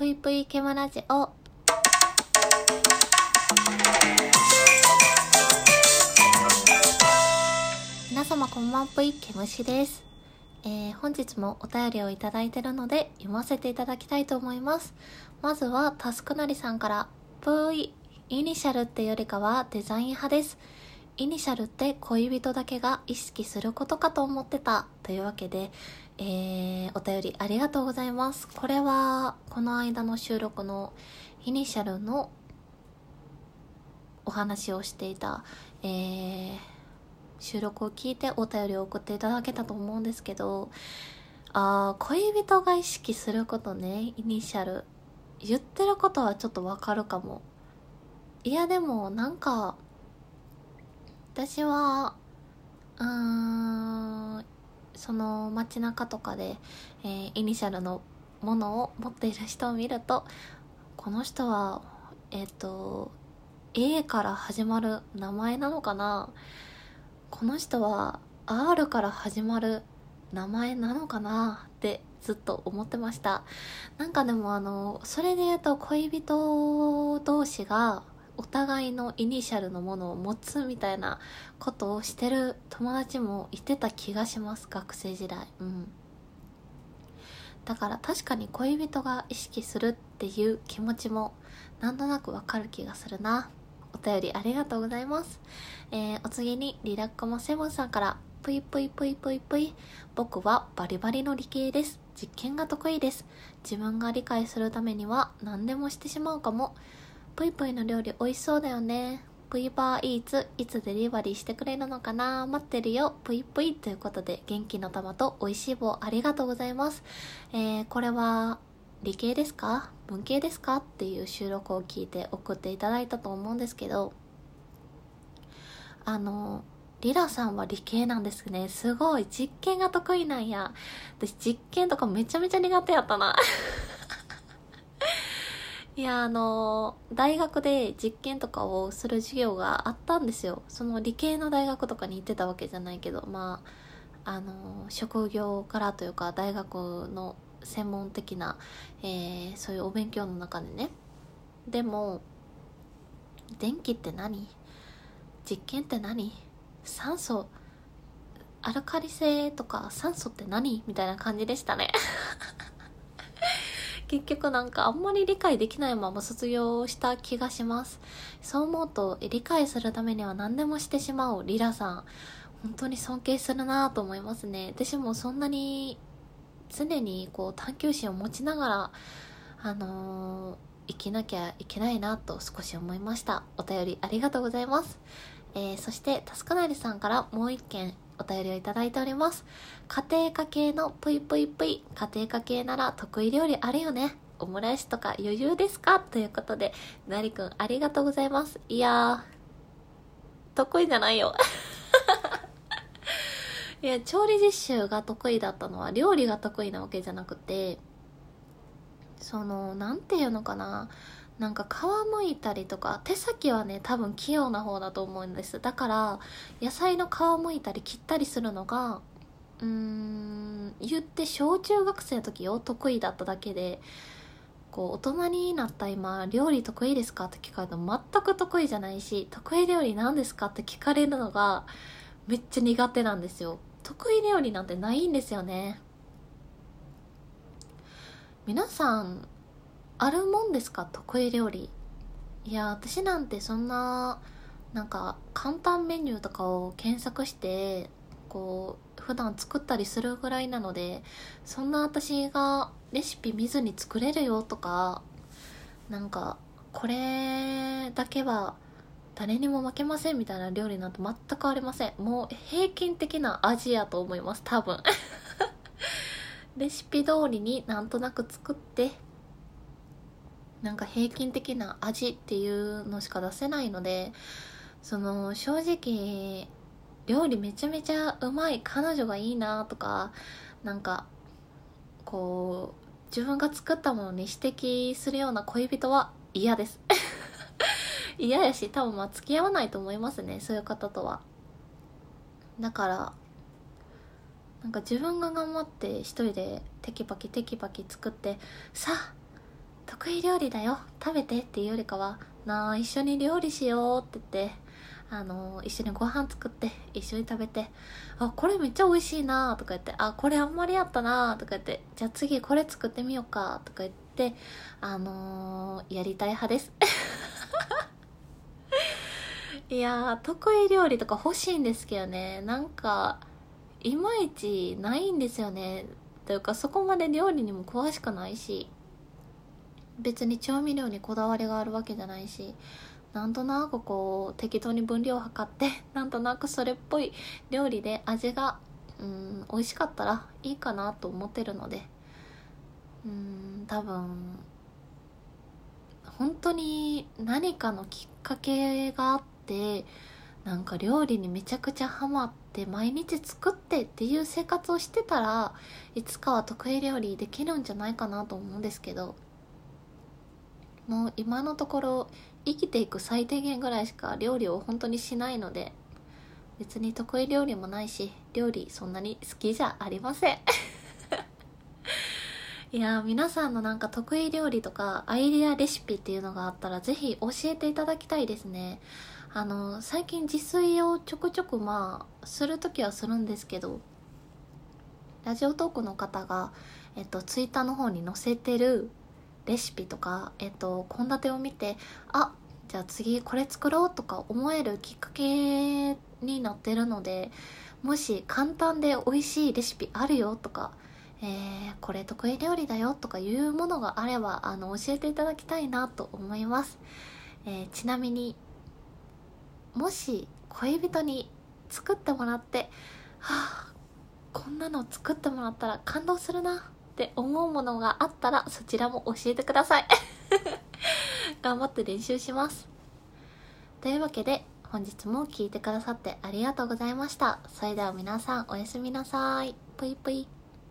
ぷいぷいケムラジオ。皆様こんばんぷいケムシです、えー、本日もお便りをいただいてるので読ませていただきたいと思います。まずはタスクなりさんから。ぷいイニシャルってよりかはデザイン派です。イニシャルって恋人だけが意識することかと思ってた。というわけで、えー、お便りありがとうございます。これはこの間の収録のイニシャルのお話をしていた、えー、収録を聞いてお便りを送っていただけたと思うんですけどあー恋人が意識することねイニシャル。言ってることはちょっとわかるかも。いやでもなんか私はうーんその街中とかで、えーイニシャルのものを持っている人を見るとこの人はえっ、と A から始まる名前なのかな？この人は R から始まる名前なのかな？ってずっと思ってました。なんかでもあのそれで言うと恋人同士がお互いのイニシャルのものを持つみたいなことをしてる友達もいてた気がします学生時代。うん。だから確かに恋人が意識するっていう気持ちもなんとなくわかる気がするな。お便りありがとうございます、えーお次にリラックマセブンさんからぷいぷいぷいぷいぷい。僕はバリバリの理系です。実験が得意です。自分が理解するためには何でもしてしまうかも。ぷいぷいの料理美味しそうだよね。ぷいバーイーツいつデリバリーしてくれるのかな？待ってるよ。ぷいぷいということで元気の玉と美味しい棒ありがとうございます。えー、これは理系ですか？文系ですか？っていう収録を聞いて送っていただいたと思うんですけど。あのリラさんは理系なんですね。すごい。実験が得意なんや。私実験とかめちゃめちゃ苦手やったな。いやあの大学で実験とかをする授業があったんですよ。その理系の大学とかに行ってたわけじゃないけどまああの職業からというか大学の専門的な、えーそういうお勉強の中でね。でも電気って何？実験って何？酸素？アルカリ性とか酸素って何？みたいな感じでしたね。結局なんかあんまり理解できないまま卒業した気がします。そう思うと理解するためには何でもしてしまうリラさん。本当に尊敬するなと思いますね。私もそんなに常にこう探求心を持ちながらあのー生きなきゃいけないなと少し思いました。お便りありがとうございます、えーそしてタスクなりさんからもう一件。お便りをいただいております。家庭科系のぷいぷいぷい。家庭科系なら得意料理あるよね。オムライスとか余裕ですか？ということでなりくんありがとうございます。いやー得意じゃないよ。いや調理実習が得意だったのは料理が得意なわけじゃなくてそのなんていうのかな。なんか皮むいたりとか手先はね多分器用な方だと思うんです。だから野菜の皮むいたり切ったりするのがうーん言って小中学生の時よ得意だっただけでこう大人になった今料理得意ですかって聞かれると全く得意じゃないし得意料理何ですかって聞かれるのがめっちゃ苦手なんですよ。得意料理なんてないんですよね。皆さんあるもんですか？得意料理。いや私なんてそんななんか簡単メニューとかを検索してこう普段作ったりするぐらいなのでそんな私がレシピ見ずに作れるよとかなんかこれだけは誰にも負けませんみたいな料理なんて全くありません。もう平均的な味やと思います多分。レシピ通りになんとなく作ってなんか平均的な味っていうのしか出せないのでその正直料理めちゃめちゃうまい彼女がいいなとかなんかこう自分が作ったものに指摘するような恋人は嫌です。嫌やし多分まあ付き合わないと思いますねそういう方とは。だからなんか自分が頑張って一人でテキパキテキパキ作ってさあ得意料理だよ。食べてっていうよりかはなあ一緒に料理しようって言ってあの一緒にご飯作って一緒に食べてあこれめっちゃ美味しいなとか言ってあこれあんまりやったなとか言ってじゃあ次これ作ってみようかとか言ってあのー、やりたい派です。いや得意料理とか欲しいんですけどね。なんかいまいちないんですよね。というかそこまで料理にも詳しくないし。別に調味料にこだわりがあるわけじゃないしなんとなくこう適当に分量を測って なんとなくそれっぽい料理で味がうん美味しかったらいいかなと思ってるのでうん多分本当に何かのきっかけがあってなんか料理にめちゃくちゃハマって毎日作ってっていう生活をしてたらいつかは得意料理できるんじゃないかなと思うんですけどもう今のところ生きていく最低限ぐらいしか料理を本当にしないので別に得意料理もないし料理そんなに好きじゃありません。いや皆さんのなんか得意料理とかアイデアレシピっていうのがあったらぜひ教えていただきたいですね。あの最近自炊をちょくちょくまあする時はするんですけどラジオトークの方が、えっと、ツイッターの方に載せてるレシピとか、えっと、献立を見てあじゃあ次これ作ろうとか思えるきっかけになってるのでもし簡単で美味しいレシピあるよとか、えー、これ得意料理だよとかいうものがあればあの教えていただきたいなと思います、えー、ちなみにもし恋人に作ってもらってはあこんなの作ってもらったら感動するな。って思うものがあったらそちらも教えてください。頑張って練習します。というわけで本日も聴いてくださってありがとうございました。それでは皆さんおやすみなさい。ぷいぷい。